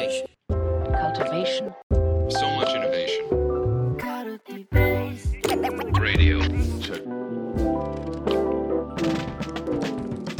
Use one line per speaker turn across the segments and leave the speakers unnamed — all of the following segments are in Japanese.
Cultivation.
cultivation,
So much innovation. Radio. Check.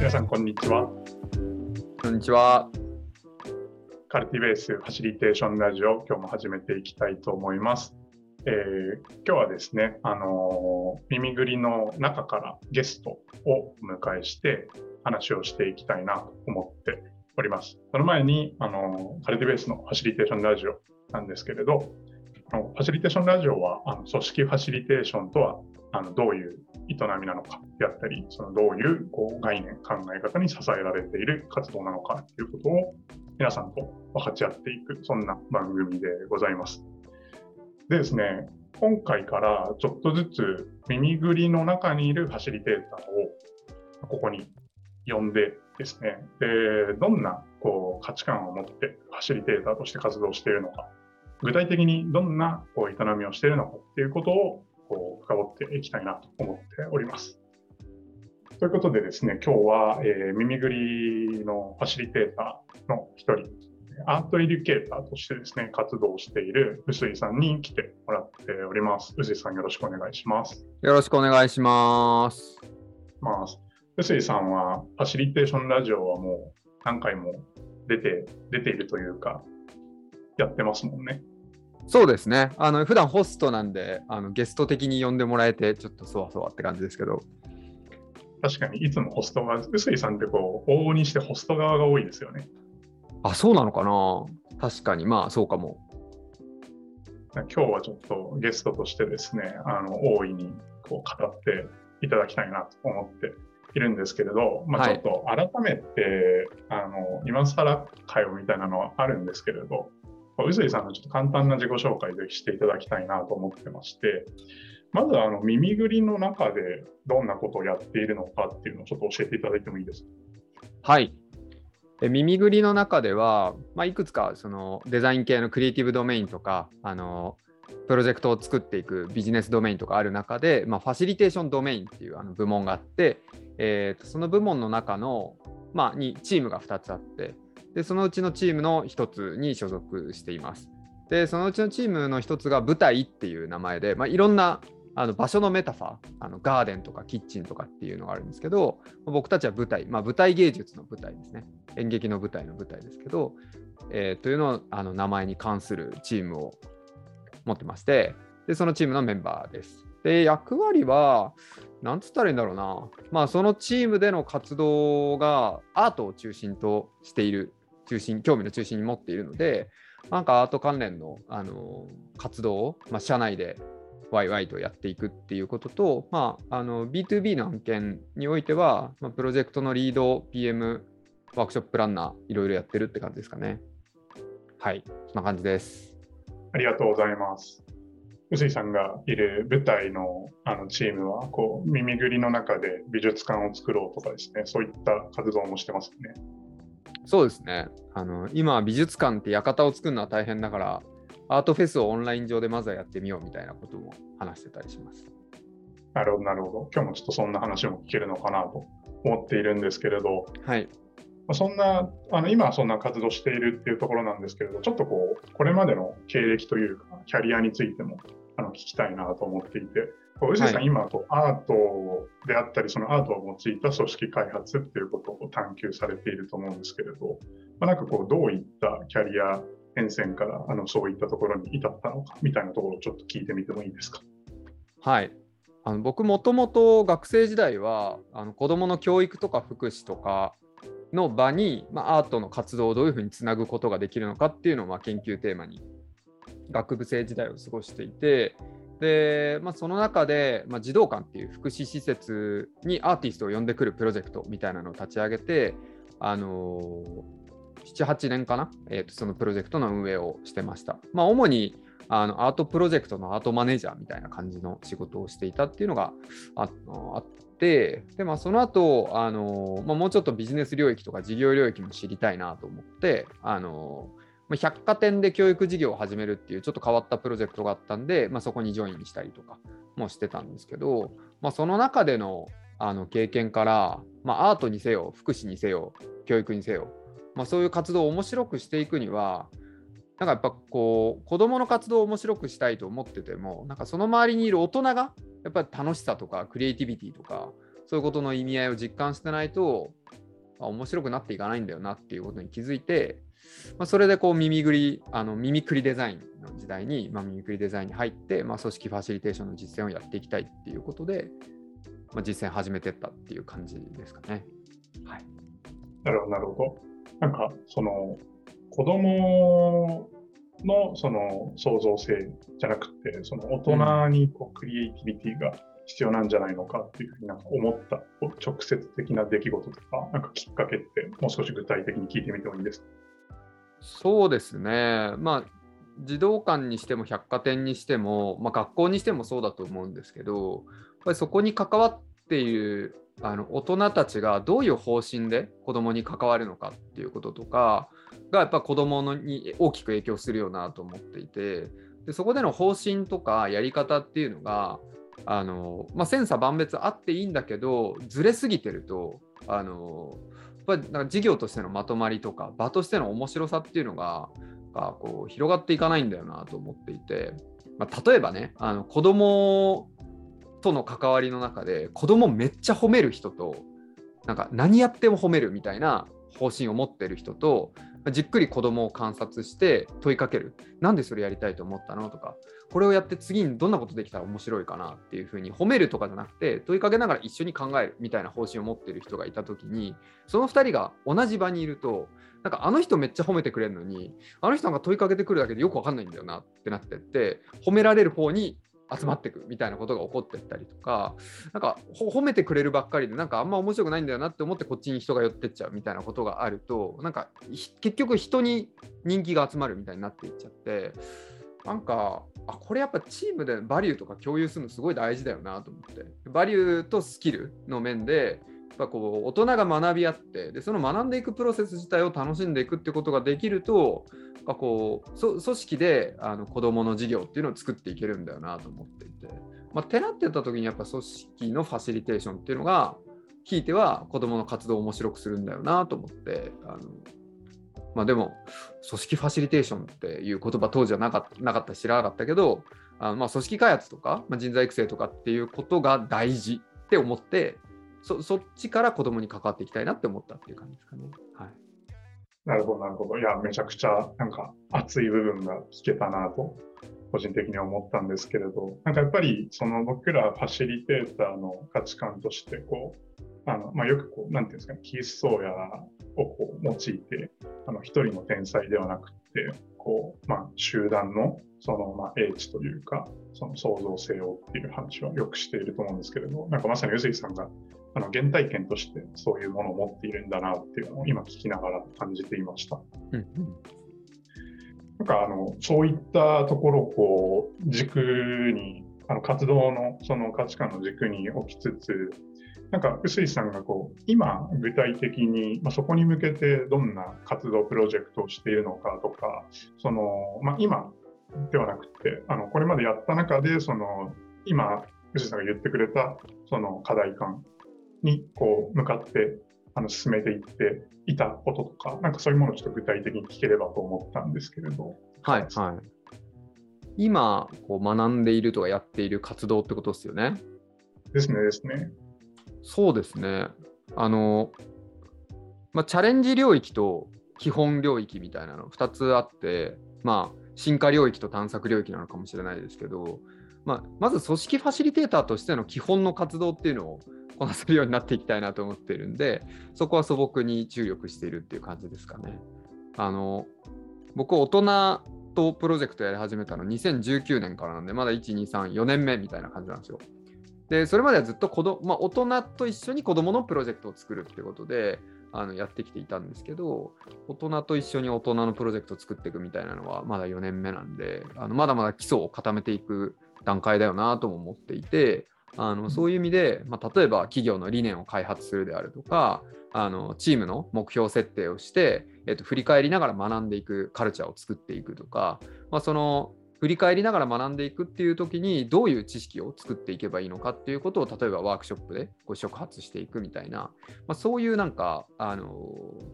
皆さんこんにちは。
こんにちは。
カルティベースファシリテーションラジオ、今日も始めていきたいと思います。えー今日はですね、あのー耳ぐりの中からゲストをお迎えして話をしていきたいなと思っております。その前に、あのカルティベースのファシリテーションラジオなんですけれど、あのファシリテーションラジオはあの組織ファシリテーションとはあのどういう営みなのかであったり、そのどういうこう概念、考え方に支えられている活動なのかということを皆さんと分かち合っていく、そんな番組でございます。でですね、今回からちょっとずつ耳ぐりの中にいるファシリテーターをここに呼んでですね、でどんなこう価値観を持ってファシリテーターとして活動しているのか、具体的にどんなこう営みをしているのかっていうことをこう深掘っていきたいなと思っております。ということでですね、今日は、えー耳ぐりのファシリテーターの一人、アートエデュケーターとしてですね、活動している臼井さんに来てもらっております。臼井さんよろしくお願いします。
よろしくお願いします。
まあ、臼井さんはファシリテーションラジオはもう何回も出て、出ているというか、やってますもんね。
そうですね。あの普段ホストなんであのゲスト的に呼んでもらえてちょっとそわそわって感じですけど。
確かにいつもホストが、臼井さんってこう、往々にしてホスト側が多いですよね。
あ、そうなのかな？確かにまあそうかも。
今日はちょっとゲストとしてですね、あの大いにこう語っていただきたいなと思っているんですけれど、まあ、
はい
ちょっと改めて、あの今更会話みたいなのはあるんですけれど、臼井さんのちょっと簡単な自己紹介ぜひしていただきたいなと思ってまして、まずあの耳ぐりの中でどんなことをやっているのかっていうのをちょっと教えていただいてもいいですか？
はい。え耳ぐりの中では、まあ、いくつかそのデザイン系のクリエイティブドメインとかあのプロジェクトを作っていくビジネスドメインとかある中で、まあ、ファシリテーションドメインっていうあの部門があって、えーとその部門の中の、まあ、にチームが2つあってでそのうちのチームの1つに所属しています。でそのうちのチームの1つが舞台っていう名前で、まあ、いろんなあの場所のメタファーあのガーデンとかキッチンとかっていうのがあるんですけど僕たちは舞台、まあ、舞台芸術の舞台ですね演劇の舞台の舞台ですけど、えーというのをあの名前に関するチームを持ってましてでそのチームのメンバーです。で役割は何つったらいいんだろうな、まあ、そのチームでの活動がアートを中心としている中心興味の中心に持っているのでなんかアート関連の、あの活動を、まあ、社内でワイワイとやっていくっていうことと、まあ、あの B2B の案件においては、まあ、プロジェクトのリード、PM、ワークショッププランナー、いろいろやってるって感じですかね。はい、そんな感じです。
ありがとうございます。臼井さんがいる舞台のあのチームはこう耳ぐりの中で美術館を作ろうとかですね、そういった活動もしてますよね。
そうですね。あの今、美術館って館を作るのは大変だから、アートフェスをオンライン上でまずはやってみようみたいなことも話してたりします。
なるほど、なるほど。今日もちょっとそんな話も聞けるのかなと思っているんですけれど、
はい。
まあそんな、あの今はそんな活動しているっていうところなんですけれど、ちょっとこう、これまでの経歴というか、キャリアについてもあの聞きたいなと思っていて、こう臼井さん、
はい
今こう、アートであったり、そのアートを用いた組織開発っていうことを探求されていると思うんですけれど、まあ、なんかこう、どういったキャリア変遷からあのそういったところに至ったのかみたいなところをちょっと聞いてみてもいいですか？
はい。あの僕もともと学生時代はあの子どもの教育とか福祉とかの場に、まあ、アートの活動をどういうふうにつなぐことができるのかっていうのをまあ研究テーマに学部生時代を過ごしていてで、まあ、その中で、まあ、児童館っていう福祉施設にアーティストを呼んでくるプロジェクトみたいなのを立ち上げて、あのー、78年かな、えーとそのプロジェクトの運営をしてました。まあ、主にあのアートプロジェクトのアートマネージャーみたいな感じの仕事をしていたっていうのがああってで、まあ、その後あの、まあ、もうちょっとビジネス領域とか事業領域も知りたいなと思ってあの、まあ、百貨店で教育事業を始めるっていうちょっと変わったプロジェクトがあったんで、まあ、そこにジョインしたりとかもしてたんですけど、まあ、その中でのあの経験から、まあ、アートにせよ福祉にせよ教育にせよ、まあ、そういう活動を面白くしていくにはなんかやっぱこう子どもの活動を面白くしたいと思っててもなんかその周りにいる大人がやっぱり楽しさとかクリエイティビティとかそういうことの意味合いを実感してないとあ面白くなっていかないんだよなっていうことに気づいて、まあ、それでこう耳ぐりあの耳くりデザインの時代に、まあ、耳くりデザインに入って、まあ、組織ファシリテーションの実践をやっていきたいっていうことで、まあ、実践始めてったっていう感じですかね。はい、
なるほど、なるほど。なんか、その、子供のその創造性じゃなくて、その大人にこうクリエイティビティが必要なんじゃないのかっていうふうになんか思った直接的な出来事とか、なんかきっかけってもう少し具体的に聞いてみてもいいですか？
そうですね。まあ児童館にしても百貨店にしても、まあ、学校にしてもそうだと思うんですけど、やっぱりそこに関わっているあの大人たちがどういう方針で子どもに関わるのかっていうこととかがやっぱ子どもに大きく影響するよなと思っていてでそこでの方針とかやり方っていうのがあの、まあ、千差万別あっていいんだけどずれすぎてるとあのやっぱりなんか事業としてのまとまりとか場としての面白さっていうのががこう広がっていかないんだよなと思っていて、まあ、例えばねあの子供との関わりの中で子供めっちゃ褒める人となんか何やっても褒めるみたいな方針を持ってる人とじっくり子供を観察して問いかける。なんでそれやりたいと思ったのとかこれをやって次にどんなことできたら面白いかなっていうふうに褒めるとかじゃなくて問いかけながら一緒に考えるみたいな方針を持ってる人がいた時にその2人が同じ場にいるとなんかあの人めっちゃ褒めてくれるのにあの人なんか問いかけてくるだけでよくわかんないんだよなってなってって褒められる方に集まってくみたいなことが起こってったりとか、なんか褒めてくれるばっかりで、なんかあんま面白くないんだよなって思ってこっちに人が寄ってっちゃうみたいなことがあると、なんか結局人に人気が集まるみたいになっていっちゃって、なんか、あこれやっぱチームでバリューとか共有するのすごい大事だよなと思って、バリューとスキルの面で、やっぱこう大人が学び合ってでその学んでいくプロセス自体を楽しんでいくってことができるとかこう組織であの子どもの事業っていうのを作っていけるんだよなと思っていて、まあ、てなってた時にやっぱ組織のファシリテーションっていうのがひいては子どもの活動を面白くするんだよなと思ってあのまあでも組織ファシリテーションっていう言葉当時はなかったなかった知らなかったけどあのまあ組織開発とか、まあ、人材育成とかっていうことが大事って思ってそそっちから子供に関わっていきたいなって思ったっていう感じですかね。はい、
なるほど、なるほど。いや、めちゃくちゃなんか熱い部分が聞けたなと、個人的に思ったんですけれど、なんかやっぱりその僕らファシリテーターの価値観として、こう、あのまあ、よくこう、なんていうんですかね、キースソーヤをこう用いて、あの一人の天才ではなくて、こう、まあ、集団のその、まあ、英知というか、その創造性をっていう話はよくしていると思うんですけれど、なんかまさに臼井さんがあの原体験としてそういうものを持っているんだなっていうのを今聞きながら感じていました。
うんうん、
なんかあのそういったところをこう軸にあの活動のその価値観の軸に置きつつなんか臼井さんがこう今具体的に、まあ、そこに向けてどんな活動プロジェクトをしているのかとかその、まあ、今ではなくてあのこれまでやった中でその今臼井さんが言ってくれたその課題感にこう向かってあの進めていっていたこととか、なんかそういうものをちょっと具体的に聞ければと思ったんですけれど。
はい、はい。今こう学んでいるとかやっている活動ってことですよね？
ですね、ですね。
そうですね。あの、まあ、チャレンジ領域と基本領域みたいなの2つあって、まあ、進化領域と探索領域なのかもしれないですけど、まあ、まず組織ファシリテーターとしての基本の活動っていうのをこなせるようになっていきたいなと思ってるんで、そこは素朴に注力しているっていう感じですかね。あの僕、大人とプロジェクトやり始めたの2019年からなんで、まだ1、2、3、4年目みたいな感じなんですよ。で、それまではずっと子ど、まあ、大人と一緒に子どものプロジェクトを作るってことで、あのやってきていたんですけど、大人と一緒に大人のプロジェクトを作っていくみたいなのはまだ4年目なんで、あのまだまだ基礎を固めていく段階だよなとも思っていて、あのそういう意味で、まあ、例えば企業の理念を開発するであるとか、あのチームの目標設定をして、えっと、振り返りながら学んでいくカルチャーを作っていくとか、まあ、その振り返りながら学んでいくっていう時にどういう知識を作っていけばいいのかっていうことを例えばワークショップでこう触発していくみたいな、まあ、そういうなんかあの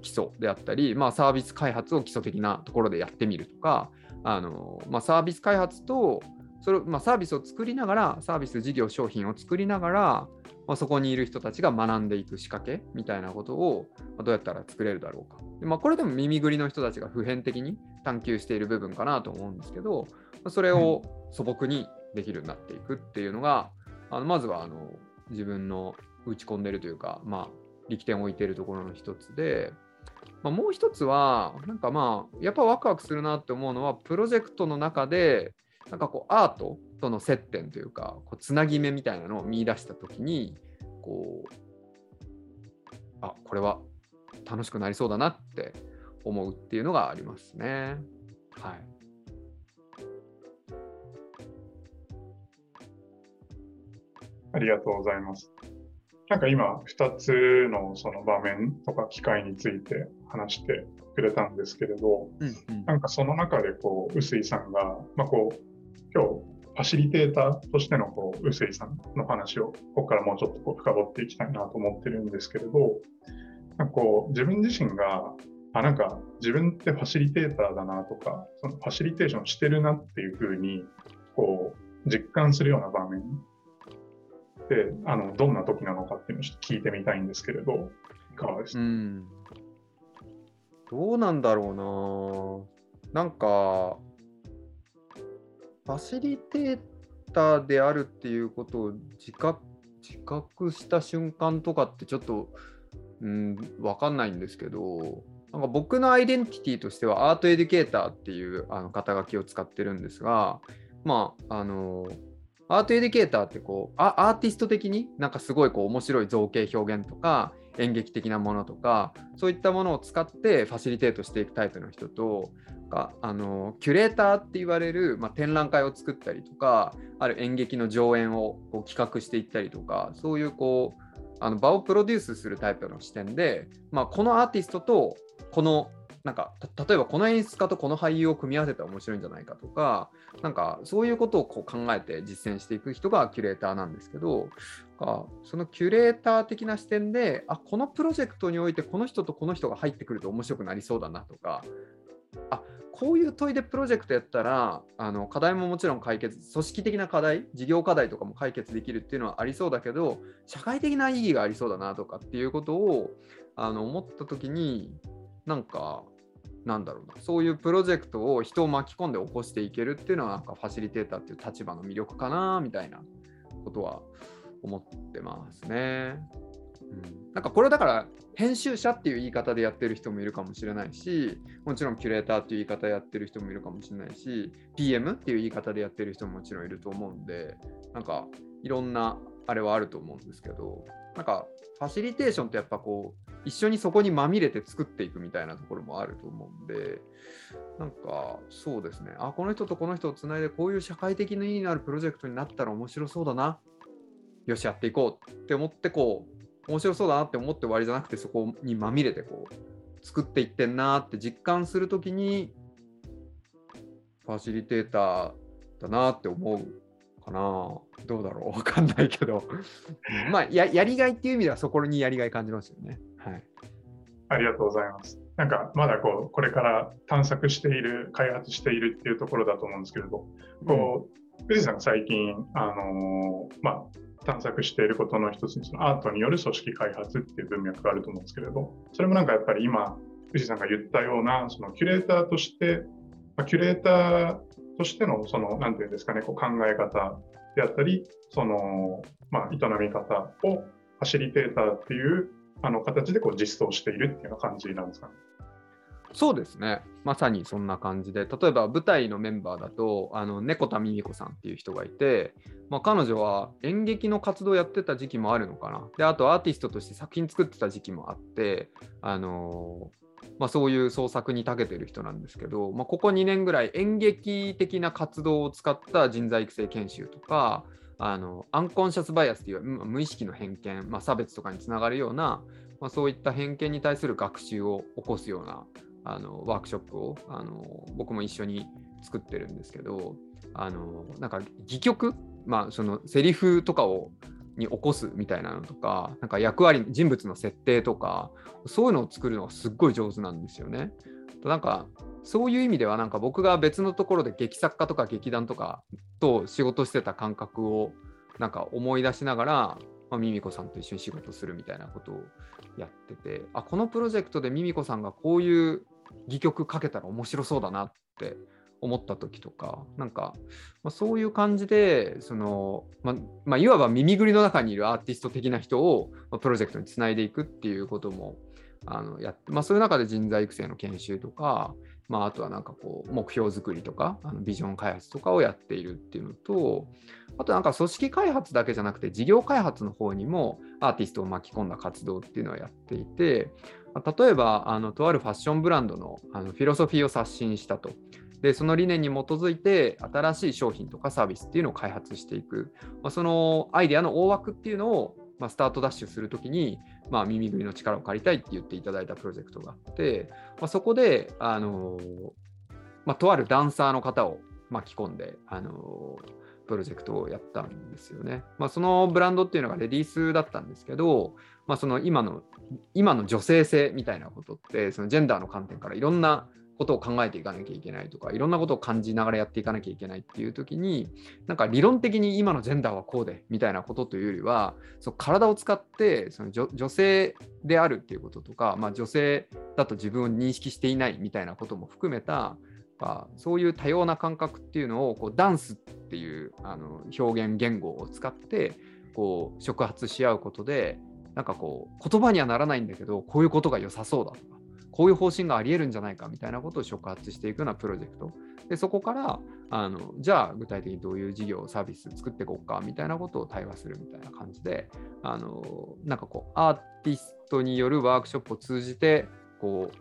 基礎であったり、まあ、サービス開発を基礎的なところでやってみるとかあの、まあ、サービス開発とそれまあ、サービスを作りながらサービス事業商品を作りながら、まあ、そこにいる人たちが学んでいく仕掛けみたいなことを、まあ、どうやったら作れるだろうか。でまあ、これでも耳ぐりの人たちが普遍的に探求している部分かなと思うんですけど、それを素朴にできるようになっていくっていうのが、あのまずはあの自分の打ち込んでるというか、まあ、力点を置いているところの一つで、まあ、もう一つは、なんかまあ、やっぱワクワクするなって思うのは、プロジェクトの中で、なんかこう、アートとの接点というか、こうつなぎ目みたいなのを見出したときに、こう、あ、これは楽しくなりそうだなって思うっていうのがありますね。はい。
ありがとうございます。なんか今、2つのその場面とか機会について話してくれたんですけれど、
うんうん
なんかその中でこう、臼井さんが、まあ、こう今日、ファシリテーターとしてのこう臼井さんの話を、ここからもうちょっとこう深掘っていきたいなと思ってるんですけれど、なんかこう自分自身が、あ、なんか自分ってファシリテーターだなとか、そのファシリテーションしてるなっていうふうに、こう、実感するような場面で、あの、どんな時なのかっていうのをちょっと聞いてみたいんですけれど、いかがです？か、
うん。どうなんだろうな。なんか、ファシリテーターであるっていうことを自覚自覚した瞬間とかってちょっと、うん、わかんないんですけど、なんか僕のアイデンティティとしてはアートエデュケーターっていうあの肩書きを使ってるんですが、まあ、あの、アートエデュケーターってこうアアーティスト的になんかすごいこう面白い造形表現とか演劇的なものとかそういったものを使ってファシリテートしていくタイプの人とかあのキュレーターって言われる、まあ、展覧会を作ったりとかある演劇の上演をこう企画していったりとかそういうこうあの場をプロデュースするタイプの視点で、まあ、このアーティストとこのなんか例えばこの演出家とこの俳優を組み合わせたら面白いんじゃないかとかなんかそういうことをこう考えて実践していく人がキュレーターなんですけどそのキュレーター的な視点であこのプロジェクトにおいてこの人とこの人が入ってくると面白くなりそうだなとかあこういう問いでプロジェクトやったらあの課題ももちろん解決組織的な課題事業課題とかも解決できるっていうのはありそうだけど社会的な意義がありそうだなとかっていうことをあの思った時になんかなんだろうなそういうプロジェクトを人を巻き込んで起こしていけるっていうのはなんかファシリテーターっていう立場の魅力かなみたいなことは思ってますね。うん、なんかこれだから編集者っていう言い方でやってる人もいるかもしれないしもちろんキュレーターっていう言い方やってる人もいるかもしれないし PM っていう言い方でやってる人ももちろんいると思うんでなんかいろんなあれはあると思うんですけどなんかファシリテーションってやっぱこう一緒にそこにまみれて作っていくみたいなところもあると思うんでなんかそうですね。あこの人とこの人をつないでこういう社会的な意義のあるプロジェクトになったら面白そうだな。よしやっていこうって思ってこう面白そうだなって思って終わりじゃなくてそこにまみれてこう作っていってんなって実感するときにファシリテーターだなって思うかな。どうだろう。わかんないけど。まあややりがいっていう意味ではそこにやりがい感じますよね。はい
ありがとうございます。なんかまだこうこれから探索している、開発しているっていうところだと思うんですけれど、こう藤井さんが最近、あのーまあ、探索していることの一つにそのアートによる組織開発っていう文脈があると思うんですけれど、それもなんかやっぱり今、藤井さんが言ったようなそのキュレーターとして、まあ、キュレーターとしてのそのなんていうんですかね、こう考え方であったり、そのまあ、営み方をファシリテーターっていうあの形でこう実装しているっていうような感じなんですかね？
そうですね。まさにそんな感じで、例えば舞台のメンバーだと、あの猫田美美子さんっていう人がいて、まあ、彼女は演劇の活動をやってた時期もあるのかな。で、あとアーティストとして作品作ってた時期もあって、あのまあ、そういう創作に長けてる人なんですけど、まあ、ここ2年ぐらい演劇的な活動を使った人材育成研修とか、あのアンコンシャスバイアスという無意識の偏見、まあ、差別とかにつながるような、まあ、そういった偏見に対する学習を起こすようなあのワークショップをあの僕も一緒に作ってるんですけど、あのなんか戯曲、まあ、そのセリフとかをに起こすみたいなのとか、なんか役割、人物の設定とか、そういうのを作るのがすっごい上手なんですよね。なんかそういう意味ではなんか僕が別のところで劇作家とか劇団とかと仕事してた感覚をなんか思い出しながら、まあ、ミミコさんと一緒に仕事するみたいなことをやっててあこのプロジェクトでミミコさんがこういう戯曲かけたら面白そうだなって思った時とかなんか、まあ、そういう感じでその、ままあ、いわば耳ぐりの中にいるアーティスト的な人を、プロジェクトにつないでいくっていうこともあのやって、まあ、そういう中で人材育成の研修とか、まあ、あとはなんかこう目標作りとかあのビジョン開発とかをやっているっていうのとあとなんか組織開発だけじゃなくて事業開発の方にもアーティストを巻き込んだ活動っていうのをやっていて例えばあのとあるファッションブランドのあのフィロソフィーを刷新したと。でその理念に基づいて新しい商品とかサービスっていうのを開発していく、まあ、そのアイデアの大枠っていうのを、まあ、スタートダッシュするときに、まあ、耳ぐりの力を借りたいって言っていただいたプロジェクトがあって、まあ、そこで、あのまあ、とあるダンサーの方を巻き込んで、あのプロジェクトをやったんですよね。まあ、そのブランドっていうのがレディースだったんですけど、まあ、その今の今の女性性みたいなことってそのジェンダーの観点からいろんなことを考えていかなきゃいけないとかいろんなことを感じながらやっていかなきゃいけないっていう時になんか理論的に今のジェンダーはこうでみたいなことというよりはその体を使ってその女性であるっていうこととか、まあ、女性だと自分を認識していないみたいなことも含めたそういう多様な感覚っていうのをこうダンスっていうあの表現言語を使ってこう触発し合うことでなんかこう言葉にはならないんだけどこういうことが良さそうだとかこういう方針がありえるんじゃないかみたいなことを触発していくようなプロジェクト。で、そこから、あのじゃあ具体的にどういう事業、サービス作っていこうかみたいなことを対話するみたいな感じで、あのなんかこう、アーティストによるワークショップを通じて、こう、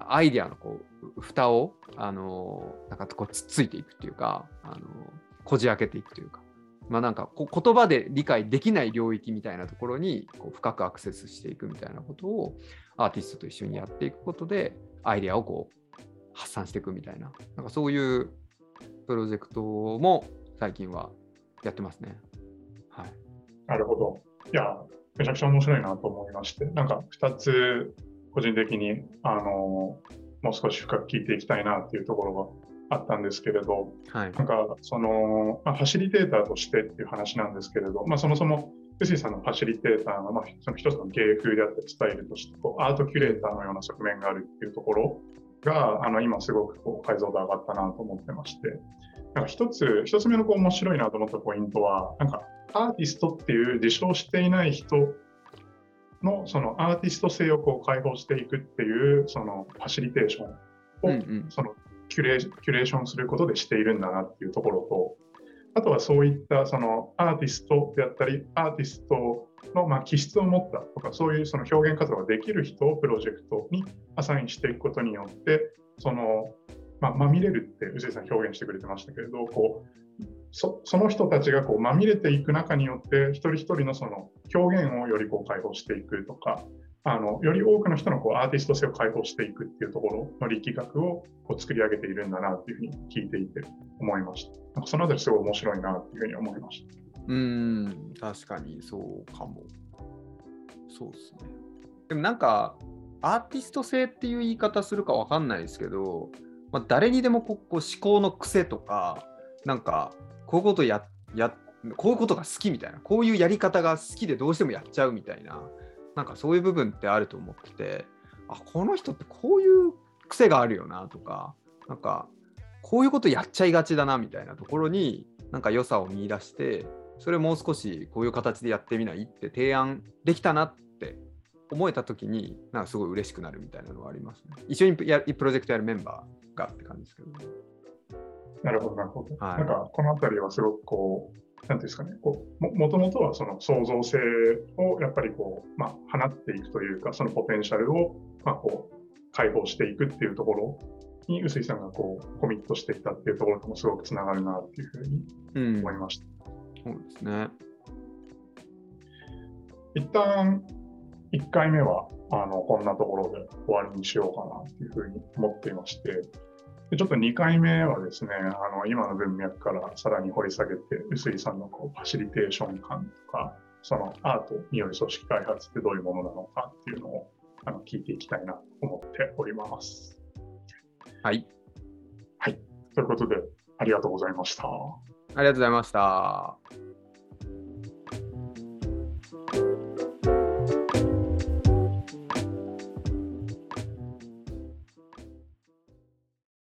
アイデアのこう蓋をあのなんかこうつっついていくっていうかあのこじ開けていくというかまあ、なんか言葉で理解できない領域みたいなところにこう深くアクセスしていくみたいなことをアーティストと一緒にやっていくことでアイデアをこう発散していくみたいななんかそういうプロジェクトも最近はやってますね。はい、
なるほど。いや、めちゃくちゃ面白いなと思いまして、なんか2つ個人的にあのもう少し深く聞いていきたいなっていうところがあったんですけれど、はい、なんかその、まあ、ファシリテーターとしてっていう話なんですけれど、まあ、そもそも臼井さんのファシリテーターの、まあ、その一つの芸風であったりスタイルとしてこうアートキュレーターのような側面があるっていうところがあの今すごくこう解像度上がったなと思ってまして。なんか一つ一つ目のこう面白いなと思ったポイントはなんかアーティストっていう自称していない人のそのアーティスト性をこう解放していくっていうそのファシリテーションを、うんうん、そのキュレーションすることでしているんだなっていうところと、あとはそういったそのアーティストであったり、アーティストのま気質を持ったとか、そういうその表現活動ができる人をプロジェクトにアサインしていくことによって、そのま、まみれるって宇治さん表現してくれてましたけれど、こうそその人たちがこうまみれていく中によって、一人一人のその表現をよりこう解放していくとか、あのより多くの人のこうアーティスト性を解放していくっていうところの力学をこう作り上げているんだなっていうふうに聞いていて思いました。なんかそのあたりすごい面白いなっていうふうに思いました。
うん確かにそうかも。そうですね。でもなんかアーティスト性っていう言い方するかわかんないですけど、まあ、誰にでもこう思考の癖とかなんかこういうことややこういうことが好きみたいなこういうやり方が好きでどうしてもやっちゃうみたいななんかそういう部分ってあると思っててあこの人ってこういう癖があるよなとかなんかこういうことやっちゃいがちだなみたいなところになんか良さを見出してそれもう少しこういう形でやってみないって提案できたなって思えた時になんかすごい嬉しくなるみたいなのはありますね。一緒にやプロジェクトやるメンバーがって感じですけど、
なるほど、なるほど。はい、なんかこの辺りはすごくこうなんですかね、こうももともとはその創造性をやっぱりこう、まあ、放っていくというか、そのポテンシャルを、まあ、こう解放していくっていうところに、臼井さんがこうコミットしていたっていうところともすごくつながるなっていうふうに思いました。
うん、そうですね。
一旦1回目はあのこんなところで終わりにしようかなっていうふうに思っていまして、でちょっと2回目はですね、あの今の文脈からさらに掘り下げて、臼井さんのこうファシリテーション感とか、そのアートによる組織開発ってどういうものなのかっていうのをあの聞いていきたいなと思っております。
はい。
ということで、ありがとうございました。
ありがとうございました。